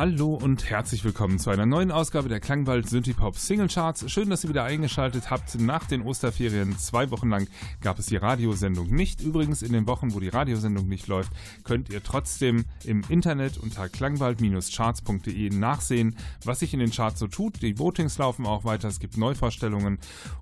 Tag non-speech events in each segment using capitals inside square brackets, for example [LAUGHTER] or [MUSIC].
Hallo und herzlich willkommen zu einer neuen Ausgabe der Klangwald Synthipop Single Charts. Schön, dass ihr wieder eingeschaltet habt. Nach den Osterferien zwei Wochen lang gab es die Radiosendung nicht. Übrigens in den Wochen, wo die Radiosendung nicht läuft, könnt ihr trotzdem im Internet unter klangwald-charts.de nachsehen, was sich in den Charts so tut. Die Votings laufen auch weiter. Es gibt Neuvorstellungen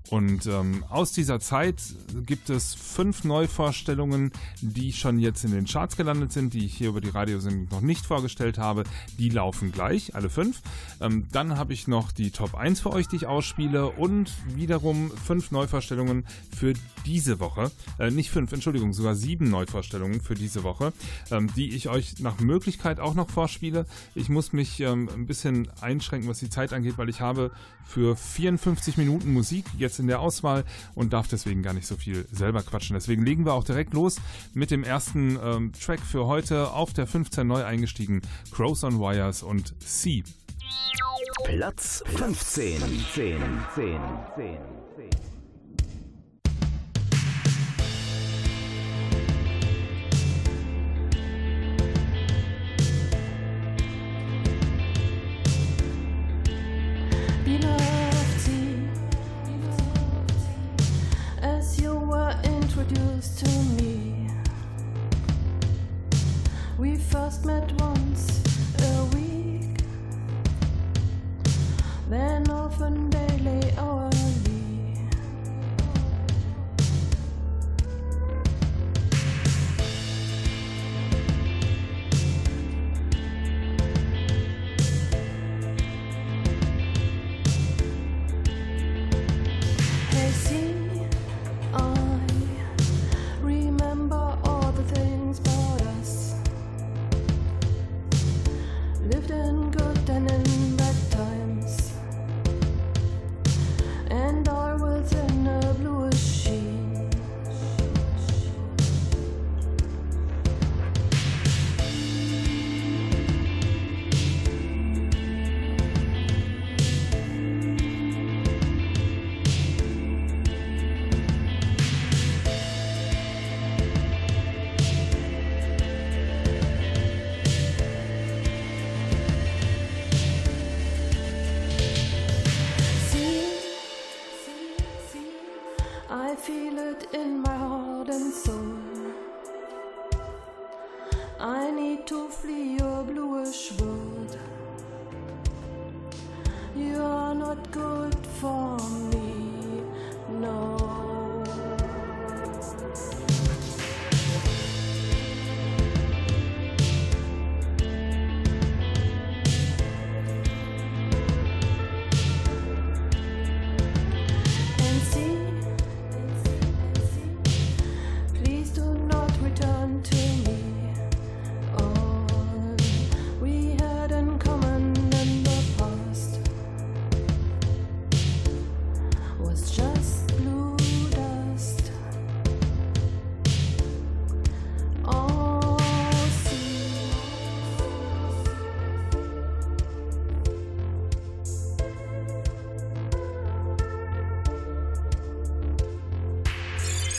und ähm, aus dieser Zeit gibt es fünf Neuvorstellungen, die schon jetzt in den Charts gelandet sind, die ich hier über die Radiosendung noch nicht vorgestellt habe. Die laufen laufen gleich, alle fünf. Ähm, dann habe ich noch die Top 1 für euch, die ich ausspiele und wiederum fünf Neuvorstellungen für diese Woche. Äh, nicht fünf, Entschuldigung, sogar sieben Neuvorstellungen für diese Woche, ähm, die ich euch nach Möglichkeit auch noch vorspiele. Ich muss mich ähm, ein bisschen einschränken, was die Zeit angeht, weil ich habe für 54 Minuten Musik jetzt in der Auswahl und darf deswegen gar nicht so viel selber quatschen. Deswegen legen wir auch direkt los mit dem ersten ähm, Track für heute auf der 15 neu eingestiegen Crows on Wires Stars und C. Platz 15. 10, 10, 10. As you were introduced to me, we first met once Then often daily hourly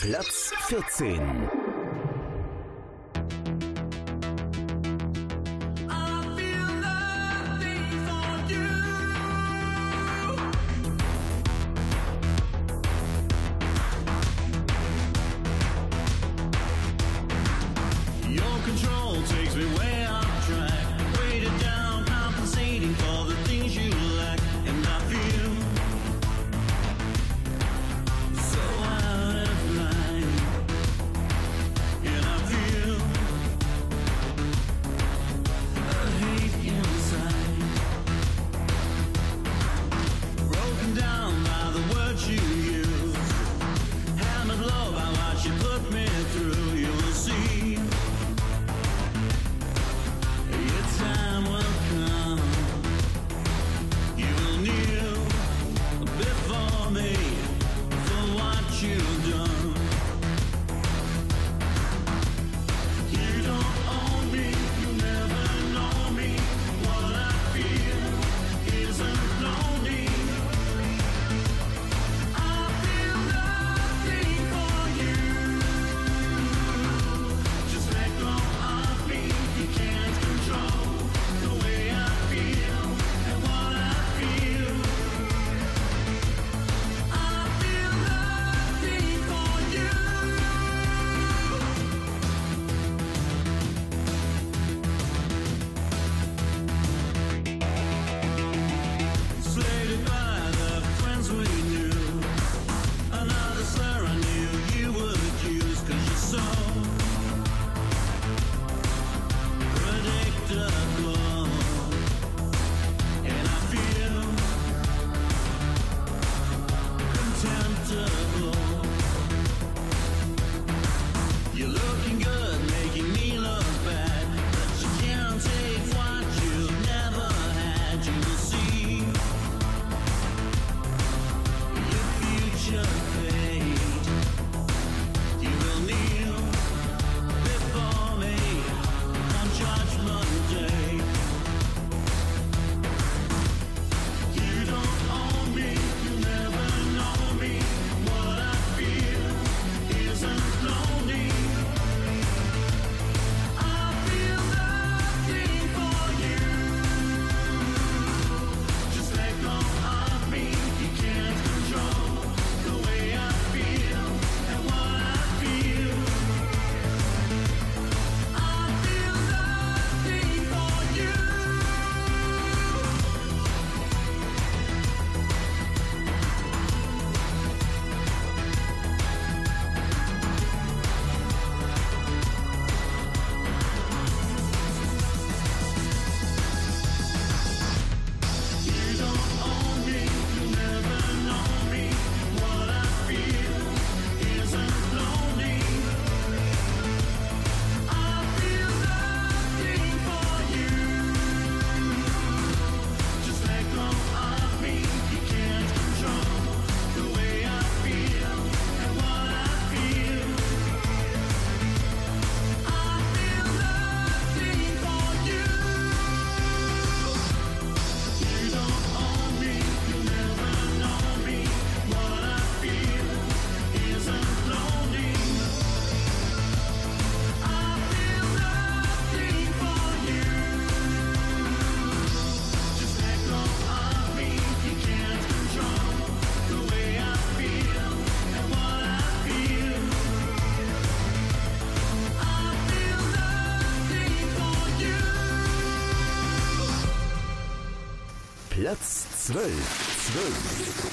Platz 14. Platz 12. 12.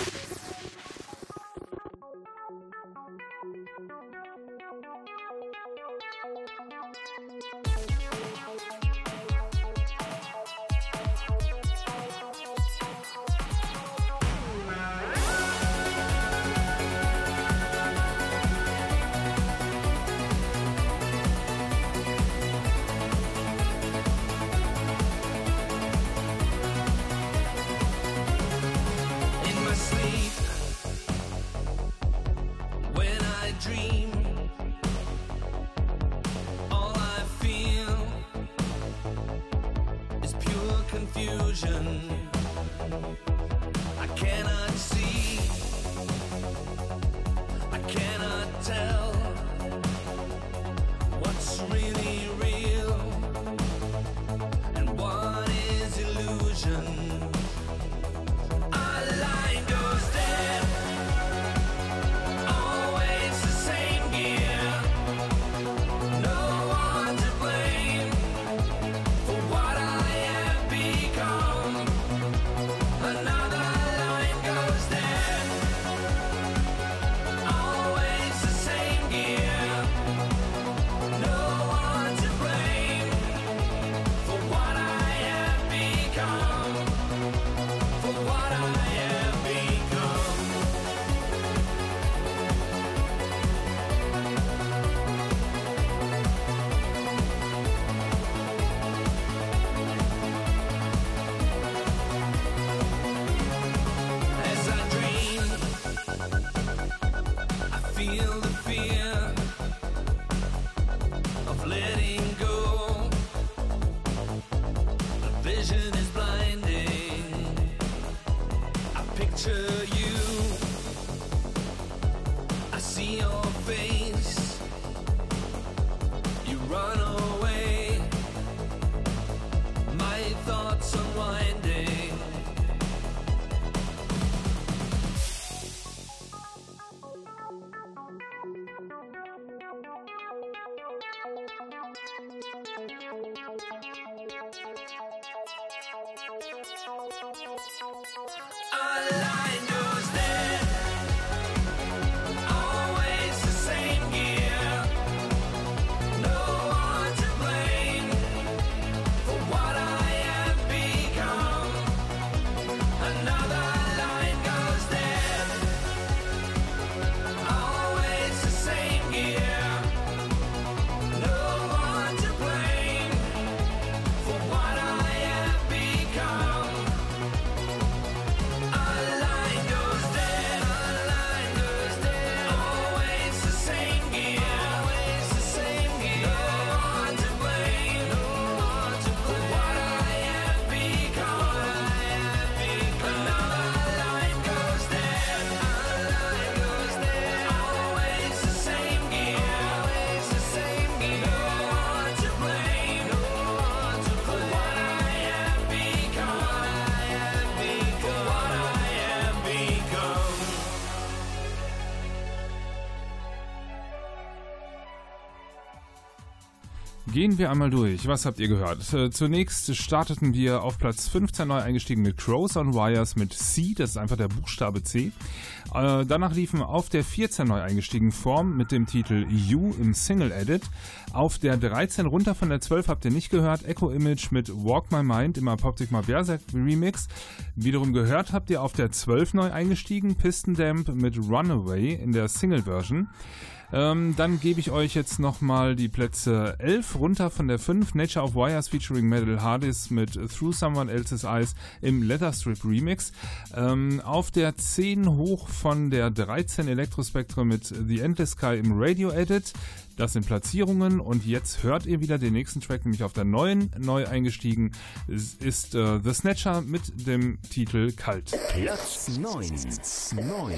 Gehen wir einmal durch. Was habt ihr gehört? Äh, zunächst starteten wir auf Platz 15 neu eingestiegen mit Crows on Wires mit C, das ist einfach der Buchstabe C. Äh, danach liefen auf der 14 neu eingestiegen Form mit dem Titel You im Single Edit. Auf der 13 runter von der 12 habt ihr nicht gehört. Echo Image mit Walk My Mind im Apoptic Berserk Remix. Wiederum gehört habt ihr auf der 12 neu eingestiegen Piston Damp mit Runaway in der Single Version. Ähm, dann gebe ich euch jetzt nochmal die Plätze 11 runter von der 5. Nature of Wires featuring Metal Hardis mit Through Someone Else's Eyes im Letterstrip Remix. Ähm, auf der 10 hoch von der 13 Elektrospektrum mit The Endless Sky im Radio Edit. Das sind Platzierungen und jetzt hört ihr wieder den nächsten Track, nämlich auf der neuen, neu eingestiegen, ist äh, The Snatcher mit dem Titel Kalt. Platz 9. 9.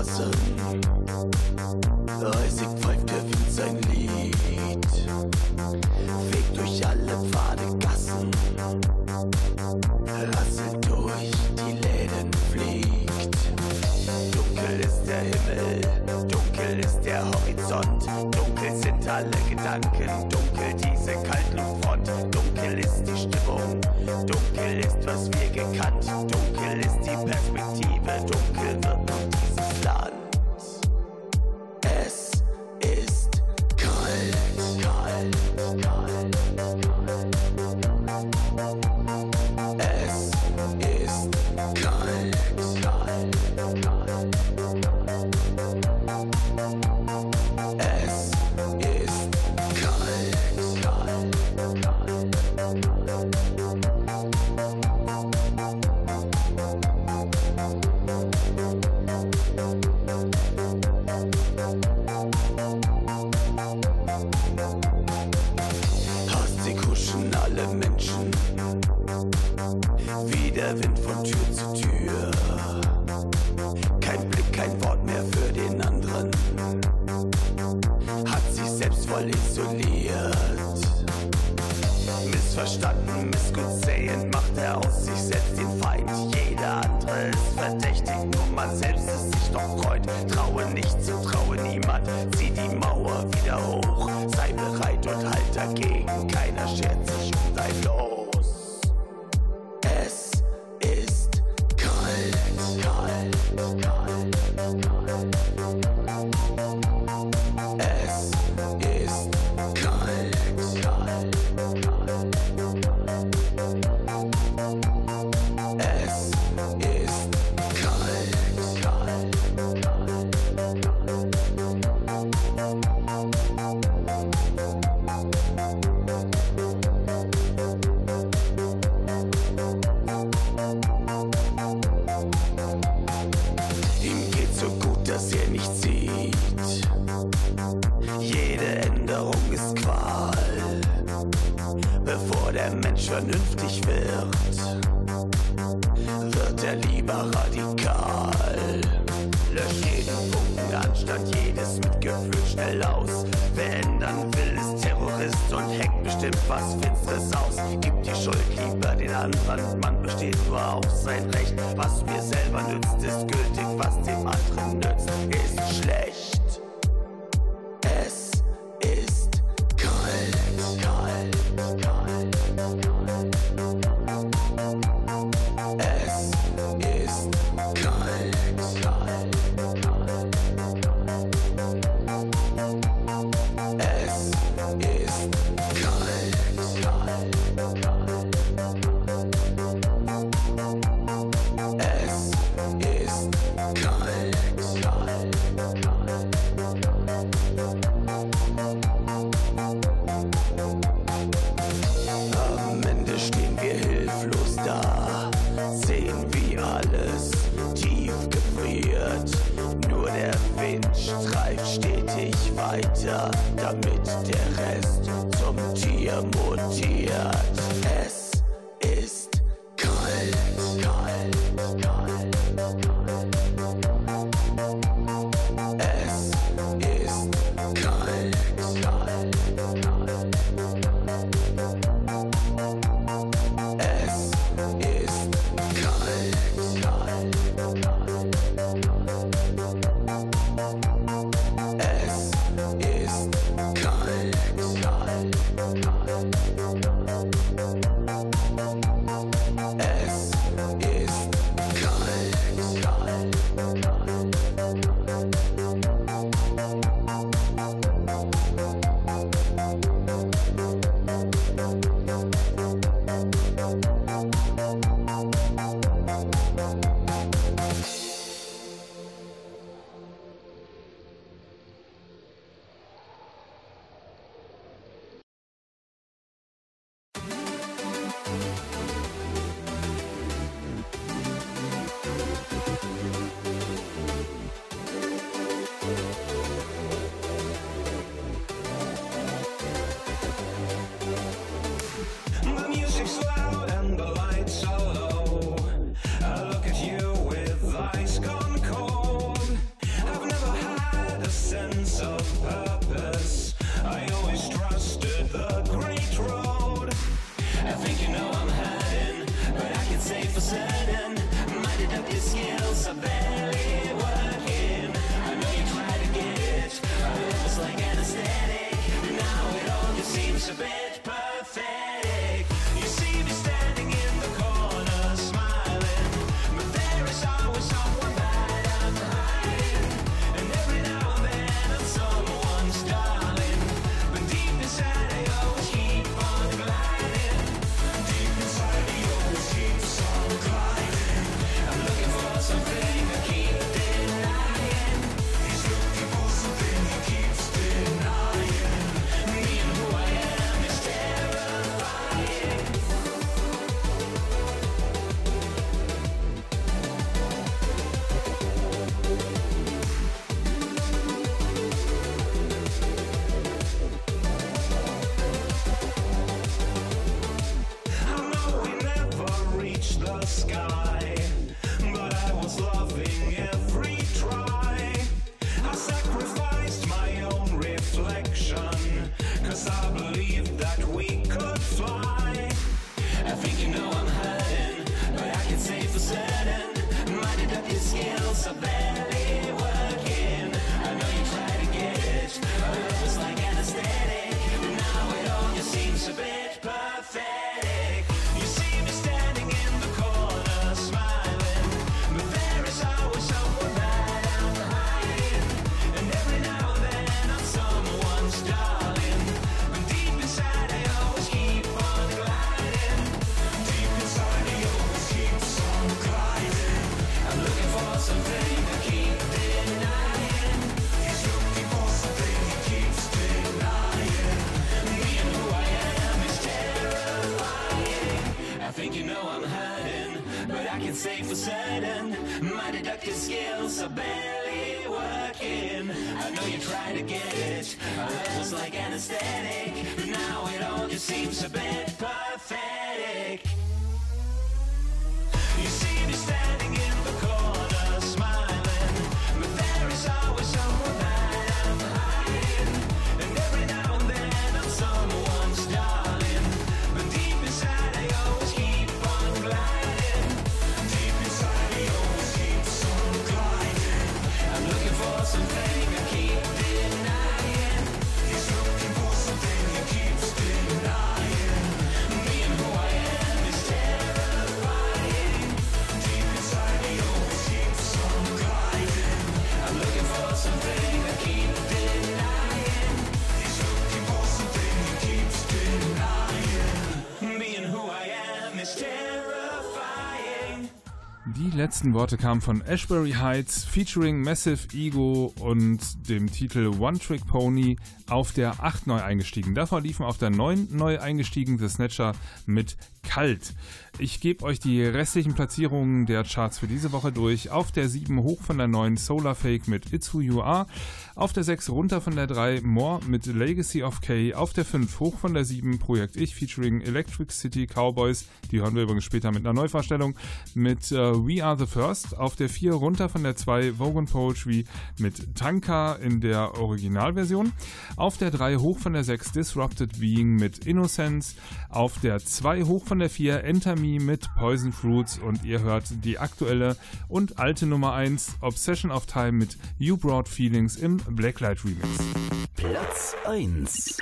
awesome. postuliert. Missverstanden, missgezähnt, macht er aus sich selbst den Feind. Jeder andere ist verdächtig, nur man selbst ist sich noch freut. Traue nicht, zu, traue niemand, zieh die Mauer wieder hoch. Sei bereit und halt dagegen, keiner schert sich um dein Los. Es ist kalt, kalt, kalt. stimmt was Finsteres aus. Gib die Schuld lieber den anderen, man besteht nur auf sein Recht. Was mir selber nützt, ist gültig, was dem anderen nützt, ist schlecht. Are barely working. I know you try to get it, love was like anesthetic, now it all just seems a bit letzten Worte kamen von Ashbury Heights featuring Massive Ego und dem Titel One Trick Pony auf der 8 neu eingestiegen. Davor liefen auf der 9 neu eingestiegen The Snatcher mit Kalt. Ich gebe euch die restlichen Platzierungen der Charts für diese Woche durch. Auf der 7 hoch von der 9 Solar Fake mit It's Who You Are. Auf der 6 runter von der 3 More mit Legacy of K. Auf der 5 hoch von der 7 Projekt Ich featuring Electric City Cowboys. Die hören wir übrigens später mit einer Neuvorstellung. Mit äh, We Are the First. Auf der 4 runter von der 2 Vogue Poetry mit Tanka in der Originalversion. Auf der 3 hoch von der 6 Disrupted Being mit Innocence. Auf der 2 hoch von der 4 Enter Me mit Poison Fruits. Und ihr hört die aktuelle und alte Nummer 1 Obsession of Time mit You Brought Feelings im Blacklight Remix. Platz 1.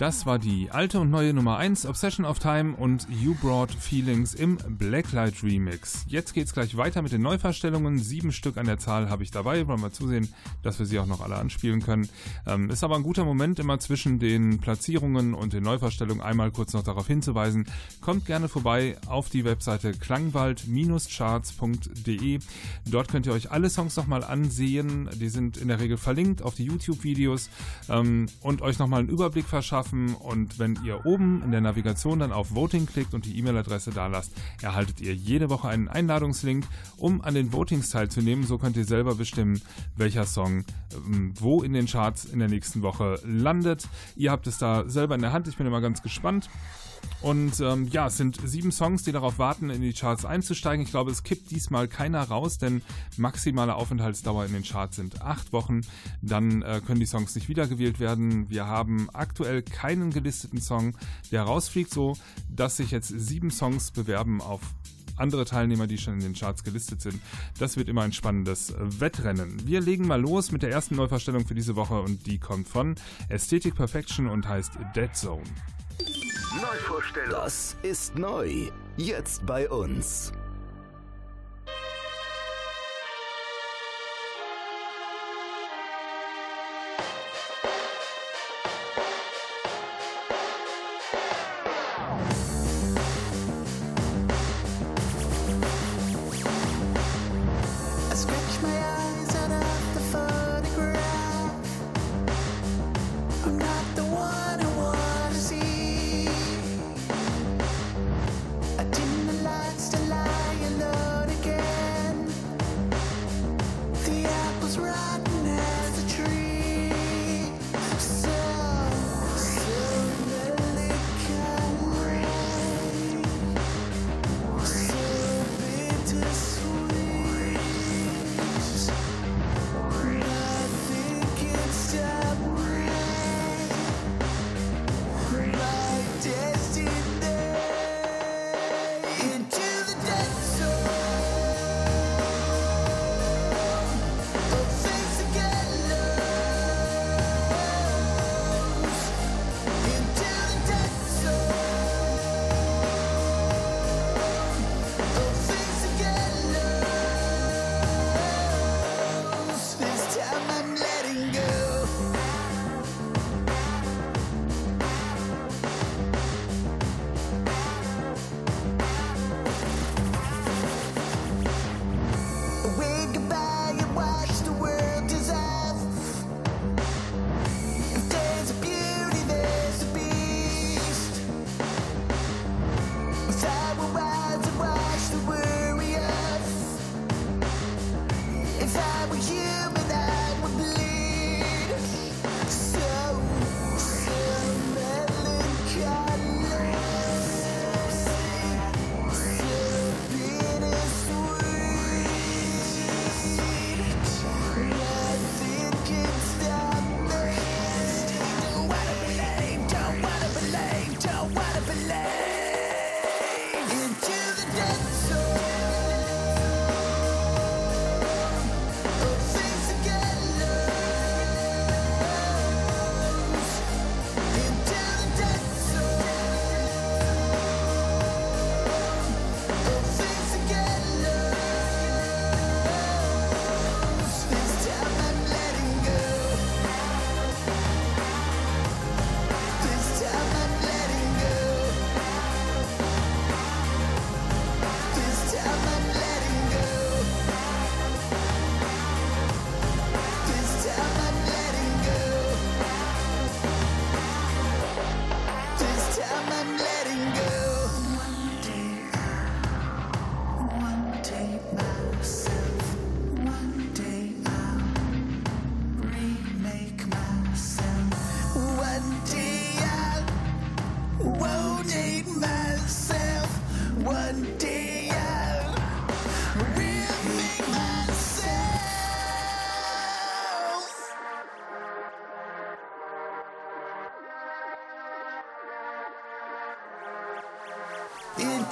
Das war die alte und neue Nummer 1 Obsession of Time und You Brought Feelings im Blacklight Remix. Jetzt geht's gleich weiter mit den Neuverstellungen. Sieben Stück an der Zahl habe ich dabei. Wollen wir zusehen, dass wir sie auch noch alle anspielen können. Ähm, ist aber ein guter Moment, immer zwischen den Platzierungen und den Neuverstellungen einmal kurz noch darauf hinzuweisen. Kommt gerne vorbei auf die Webseite klangwald-charts.de. Dort könnt ihr euch alle Songs nochmal ansehen. Die sind in der Regel verlinkt auf die YouTube-Videos ähm, und euch nochmal einen Überblick verschaffen schaffen. Und wenn ihr oben in der Navigation dann auf Voting klickt und die E-Mail-Adresse da lasst, erhaltet ihr jede Woche einen Einladungslink, um an den Votings teilzunehmen. So könnt ihr selber bestimmen, welcher Song ähm, wo in den Charts in der nächsten Woche landet. Ihr habt es da selber in der Hand. Ich bin immer ganz gespannt. Und ähm, ja, es sind sieben Songs, die darauf warten, in die Charts einzusteigen. Ich glaube, es kippt diesmal keiner raus, denn maximale Aufenthaltsdauer in den Charts sind acht Wochen. Dann äh, können die Songs nicht wiedergewählt werden. Wir haben aktuell keinen gelisteten Song, der rausfliegt, so dass sich jetzt sieben Songs bewerben auf andere Teilnehmer, die schon in den Charts gelistet sind. Das wird immer ein spannendes Wettrennen. Wir legen mal los mit der ersten Neuverstellung für diese Woche und die kommt von Aesthetic Perfection und heißt Dead Zone. Neuvorstellung. Das ist neu. Jetzt bei uns.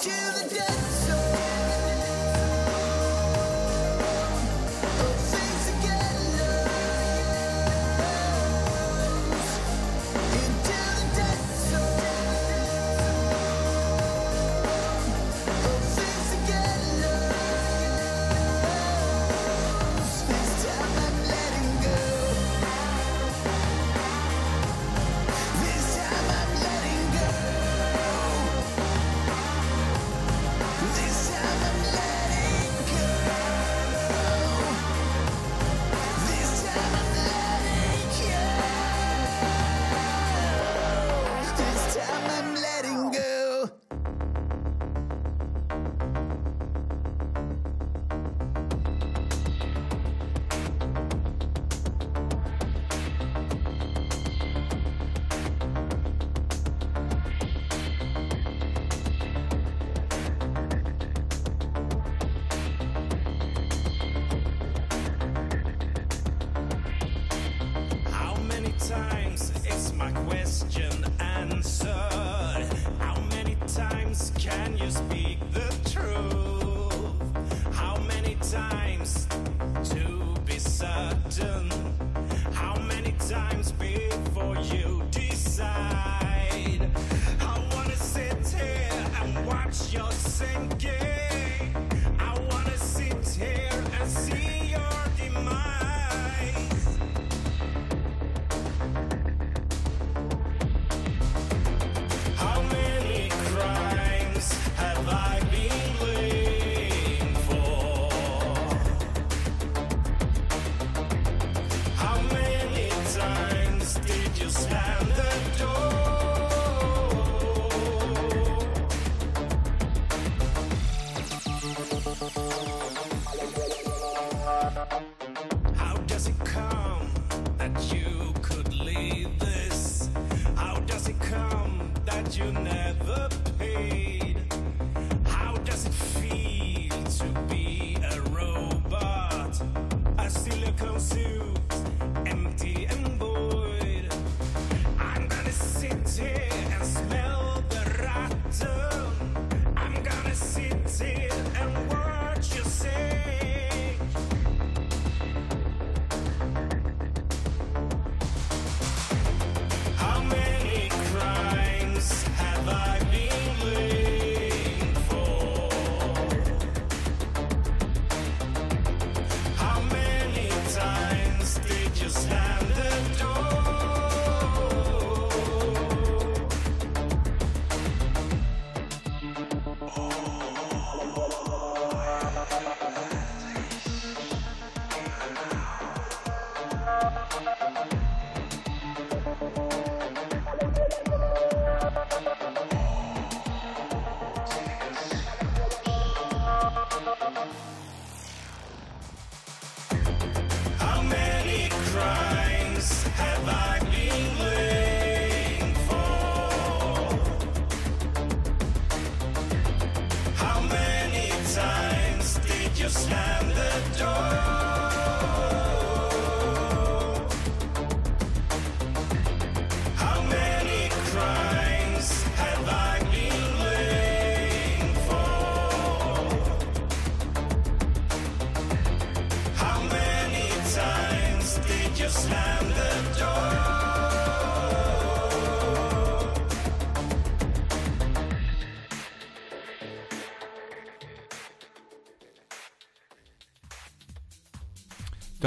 to the dance.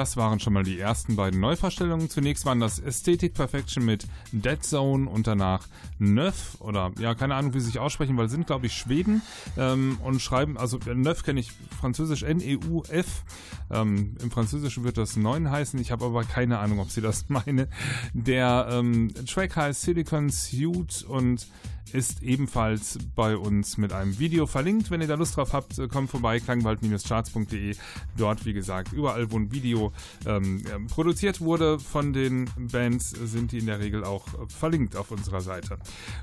Das waren schon mal die ersten beiden Neuvorstellungen. Zunächst waren das Aesthetic Perfection mit Dead Zone und danach Neuf oder ja, keine Ahnung, wie sie sich aussprechen, weil sie sind, glaube ich, Schweden ähm, und schreiben, also Neuf kenne ich französisch N-E-U-F. Ähm, Im Französischen wird das Neun heißen. Ich habe aber keine Ahnung, ob sie das [LAUGHS] meine. Der ähm, Track heißt Silicon Suit und ist ebenfalls bei uns mit einem Video verlinkt. Wenn ihr da Lust drauf habt, kommt vorbei, klangwald-charts.de. Dort, wie gesagt, überall, wo ein Video ähm, ähm, produziert wurde von den Bands, sind die in der Regel auch verlinkt auf unserer Seite.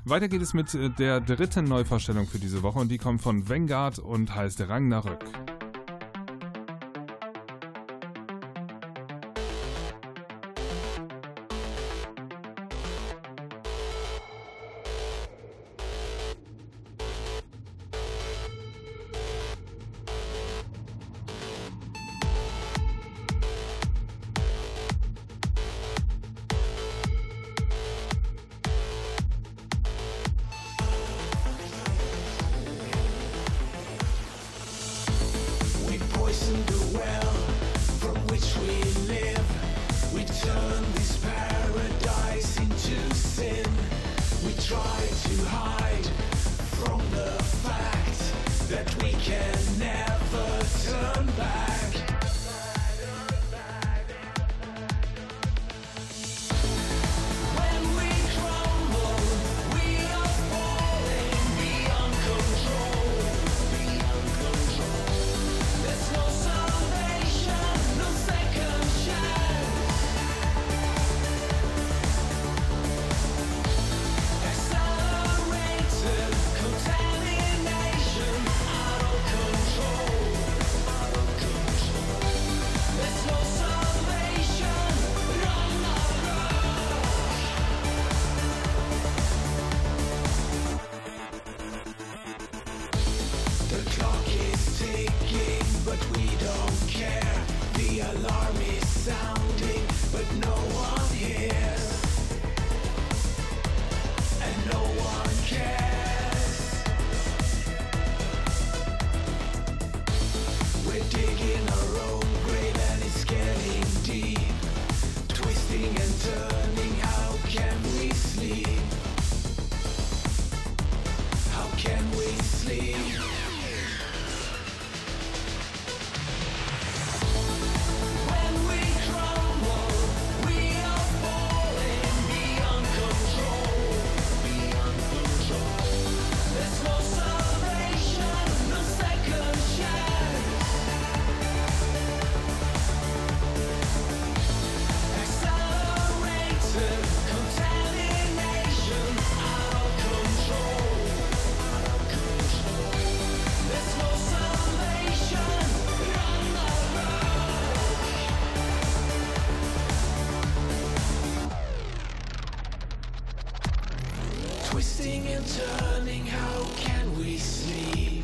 Weiter geht es mit äh, der dritten Neuvorstellung für diese Woche und die kommt von Vanguard und heißt Ragnarök. Die Twisting and turning, how can we sleep?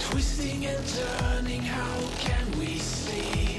Twisting and turning, how can we sleep?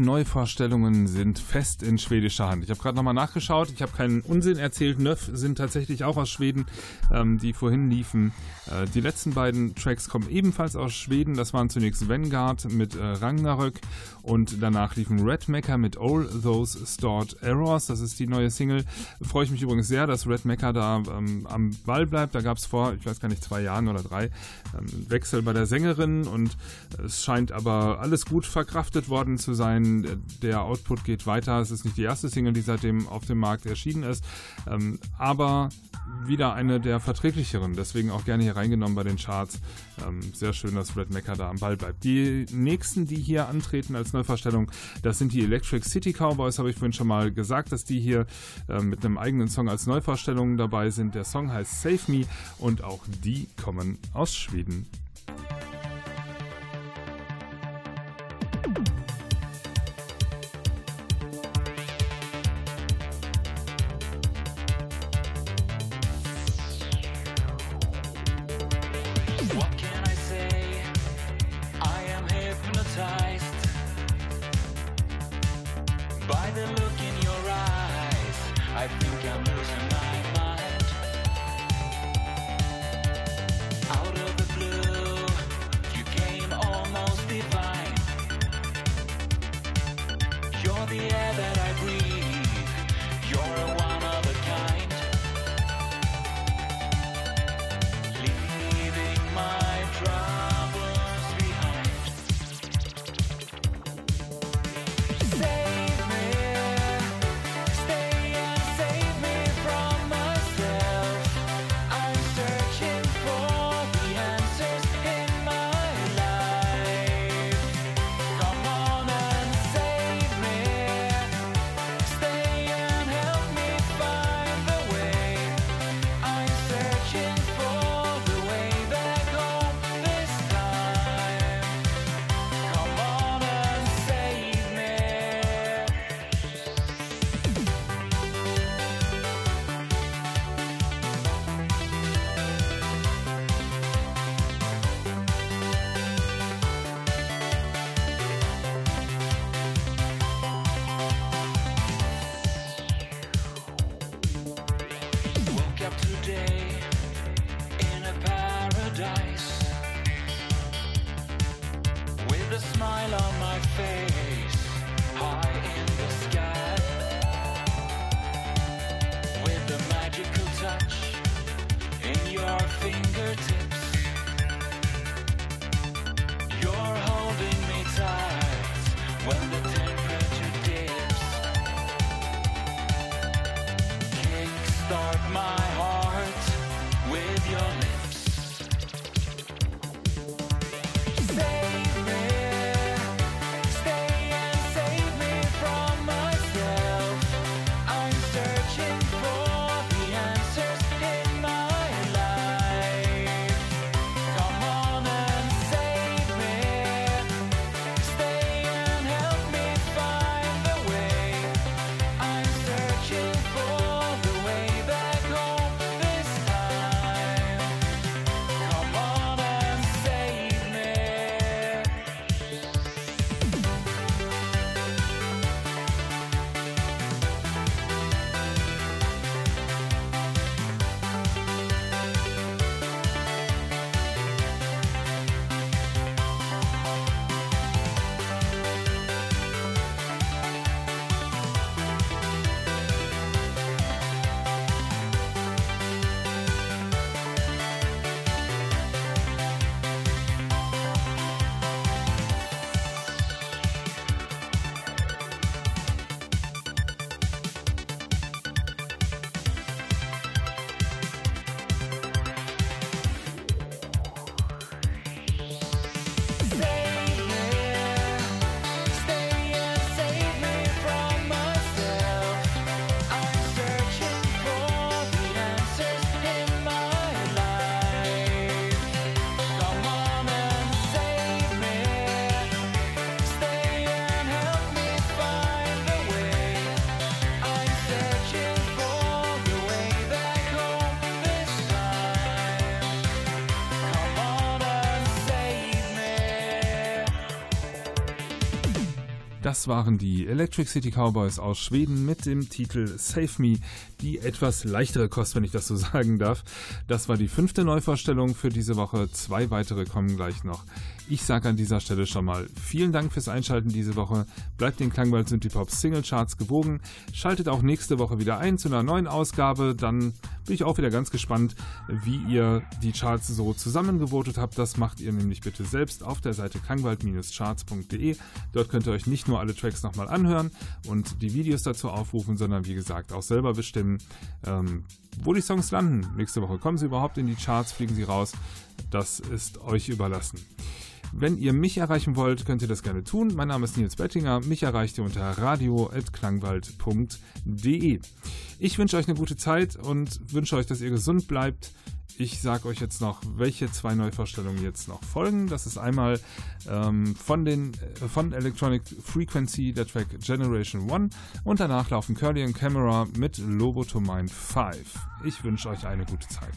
Neuvorstellungen sind fest in schwedischer Hand. Ich habe gerade nochmal nachgeschaut. Ich habe keinen Unsinn erzählt. Nöff sind tatsächlich auch aus Schweden, ähm, die vorhin liefen. Äh, die letzten beiden Tracks kommen ebenfalls aus Schweden. Das waren zunächst Vanguard mit äh, Ragnarök und danach liefen Red Mecha mit All Those Stored Errors. Das ist die neue Single. Freue ich mich übrigens sehr, dass Red Mecha da ähm, am Ball bleibt. Da gab es vor, ich weiß gar nicht, zwei Jahren oder drei ähm, Wechsel bei der Sängerin und es scheint aber alles gut verkraftet worden zu sein. Der Output geht weiter. Es ist nicht die erste Single, die seitdem auf dem Markt erschienen ist, ähm, aber wieder eine der verträglicheren. Deswegen auch gerne hier reingenommen bei den Charts. Ähm, sehr schön, dass Red Mecha da am Ball bleibt. Die nächsten, die hier antreten als Neuvorstellung, das sind die Electric City Cowboys, habe ich vorhin schon mal gesagt, dass die hier äh, mit einem eigenen Song als Neuvorstellung dabei sind. Der Song heißt Save Me und auch die kommen aus Schweden. I think I'm Das waren die Electric City Cowboys aus Schweden mit dem Titel Save Me, die etwas leichtere Kost, wenn ich das so [LAUGHS] sagen darf. Das war die fünfte Neuvorstellung für diese Woche. Zwei weitere kommen gleich noch. Ich sage an dieser Stelle schon mal vielen Dank fürs Einschalten diese Woche. Bleibt den Klangwald Synthipop Single Charts gewogen. Schaltet auch nächste Woche wieder ein zu einer neuen Ausgabe. Dann bin ich auch wieder ganz gespannt, wie ihr die Charts so zusammengevotet habt. Das macht ihr nämlich bitte selbst auf der Seite klangwald-charts.de. Dort könnt ihr euch nicht nur alle Tracks nochmal anhören und die Videos dazu aufrufen, sondern wie gesagt auch selber bestimmen, ähm, wo die Songs landen. Nächste Woche kommen sie überhaupt in die Charts, fliegen sie raus. Das ist euch überlassen. Wenn ihr mich erreichen wollt, könnt ihr das gerne tun. Mein Name ist Nils Bettinger. Mich erreicht ihr unter radio.klangwald.de. Ich wünsche euch eine gute Zeit und wünsche euch, dass ihr gesund bleibt. Ich sage euch jetzt noch, welche zwei Neuvorstellungen jetzt noch folgen. Das ist einmal ähm, von, den, äh, von Electronic Frequency der Track Generation 1 und danach laufen Curly and Camera mit Lobo to Mind 5. Ich wünsche euch eine gute Zeit.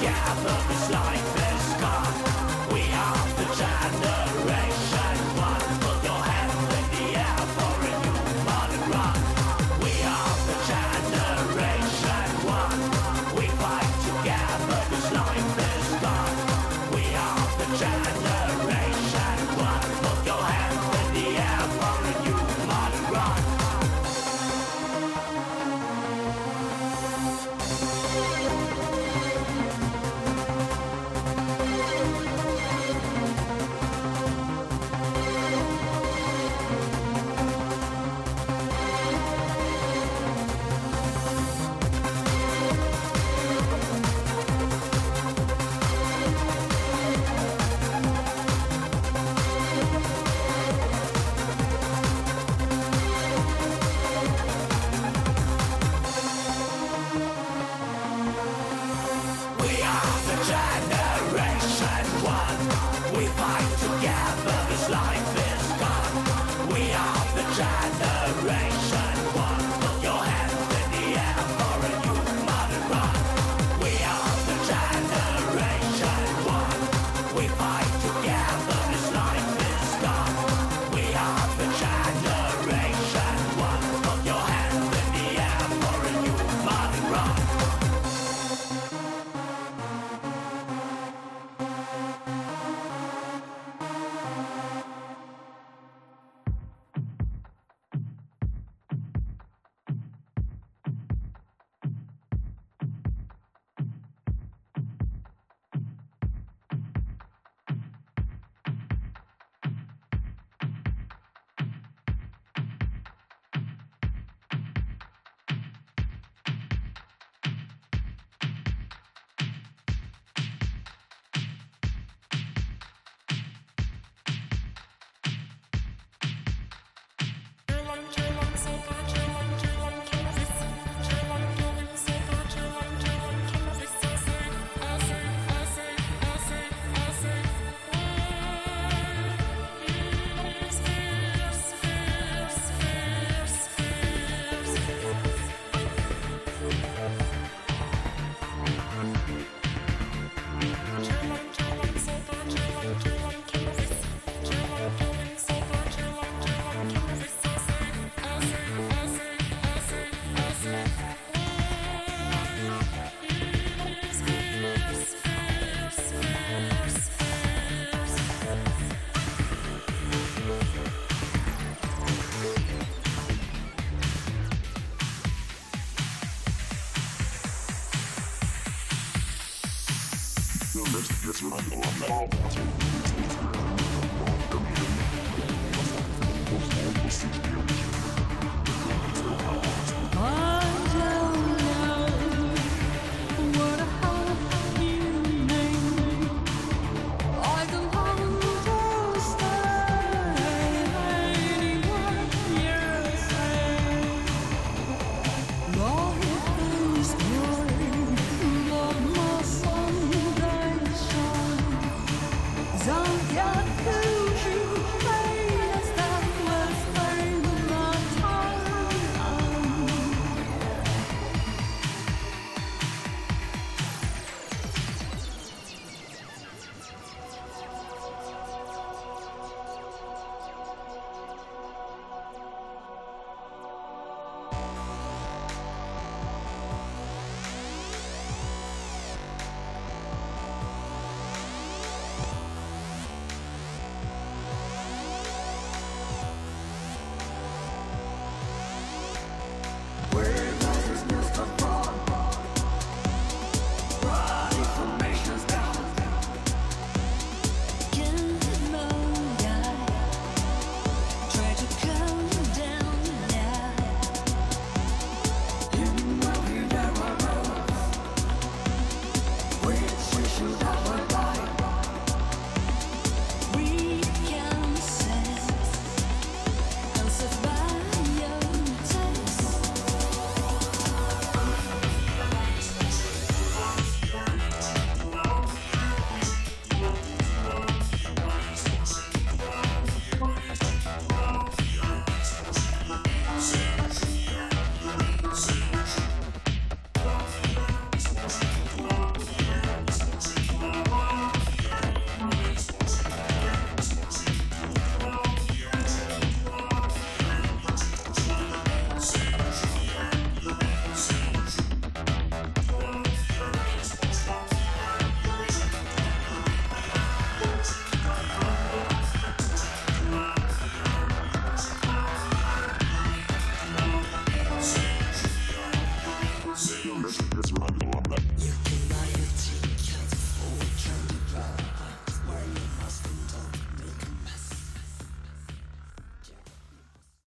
gather the light. Thank.